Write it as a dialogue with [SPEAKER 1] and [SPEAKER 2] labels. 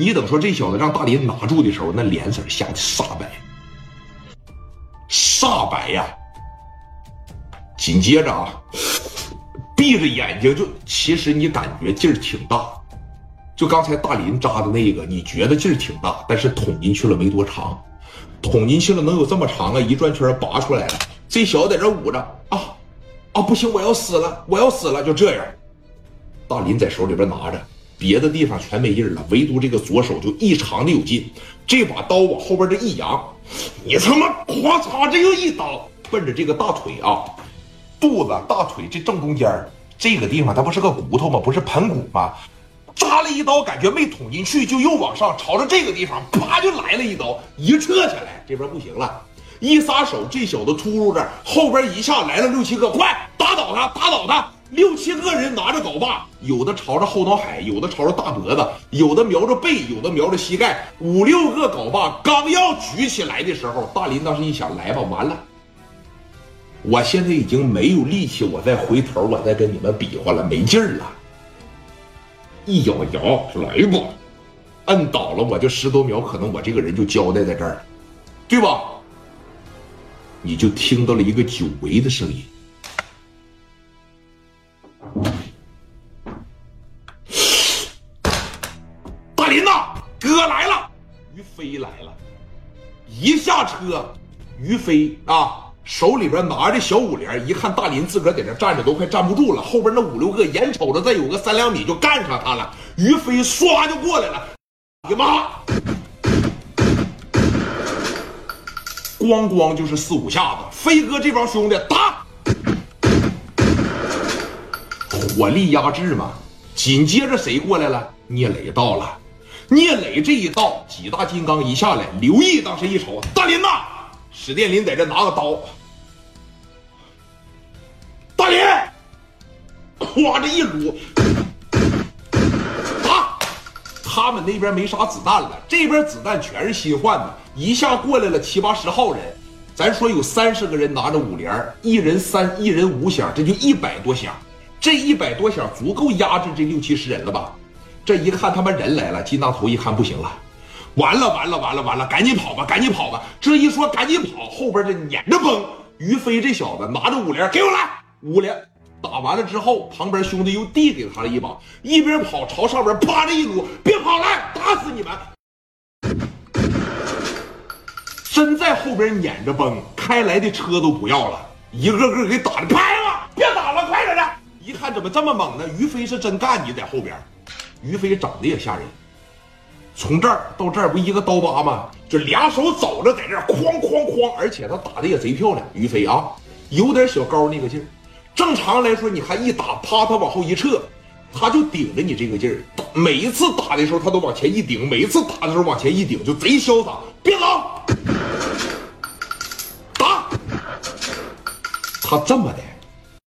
[SPEAKER 1] 你等说这小子让大林拿住的时候，那脸色吓得煞白，煞白呀！紧接着啊，闭着眼睛就，其实你感觉劲儿挺大，就刚才大林扎的那个，你觉得劲儿挺大，但是捅进去了没多长，捅进去了能有这么长啊？一转圈拔出来了，这小子在这捂着啊啊，不行，我要死了，我要死了，就这样。大林在手里边拿着。别的地方全没劲了，唯独这个左手就异常的有劲。这把刀往后边这一扬，你他妈咵嚓，这又一刀，奔着这个大腿啊，肚子、大腿这正中间这个地方，它不是个骨头吗？不是盆骨吗？扎了一刀，感觉没捅进去，就又往上朝着这个地方，啪就来了一刀，一撤下来，这边不行了，一撒手，这小子突入这后边一下来了六七个，快打倒他，打倒他！六七个人拿着镐把，有的朝着后脑海，有的朝着大脖子，有的瞄着背，有的瞄着膝盖。五六个镐把刚要举起来的时候，大林当时一想：来吧，完了！我现在已经没有力气，我再回头，我再跟你们比划了，没劲儿了。一咬牙，来吧，摁倒了，我就十多秒，可能我这个人就交代在这儿，对吧？你就听到了一个久违的声音。林呐，哥来了！于飞来了，一下车，于飞啊，手里边拿着小五连，一看大林自个儿在这站着都快站不住了，后边那五六个眼瞅着再有个三两米就干上他了，于飞唰就过来了，你妈！咣咣就是四五下子，飞哥这帮兄弟打。火力压制嘛，紧接着谁过来了？聂磊到了。聂磊这一到，几大金刚一下来，刘毅当时一瞅，大林呐，史殿林在这拿个刀。大林，咵这一撸，打！他们那边没啥子弹了，这边子弹全是新换的，一下过来了七八十号人，咱说有三十个人拿着五连，一人三，一人五响，这就一百多响。这一百多响足够压制这六七十人了吧？这一看他们人来了，金大头一看不行了，完了完了完了完了，赶紧跑吧，赶紧跑吧！这一说赶紧跑，后边这撵着崩。于飞这小子拿着五连，给我来五连！打完了之后，旁边兄弟又递给他了一把，一边跑朝上边啪的一撸，别跑来，打死你们！真在后边撵着崩，开来的车都不要了，一个个给打的拍了，别打了，快点的！一看怎么这么猛呢？于飞是真干，你在后边。于飞长得也吓人，从这儿到这儿不一个刀疤吗？就俩手走着在这哐哐哐，而且他打的也贼漂亮。于飞啊，有点小高那个劲儿。正常来说，你看一打，啪，他往后一撤，他就顶着你这个劲儿。每一次打的时候，他都往前一顶；每一次打的时候往前一顶，就贼潇洒。别走，打！他这么的。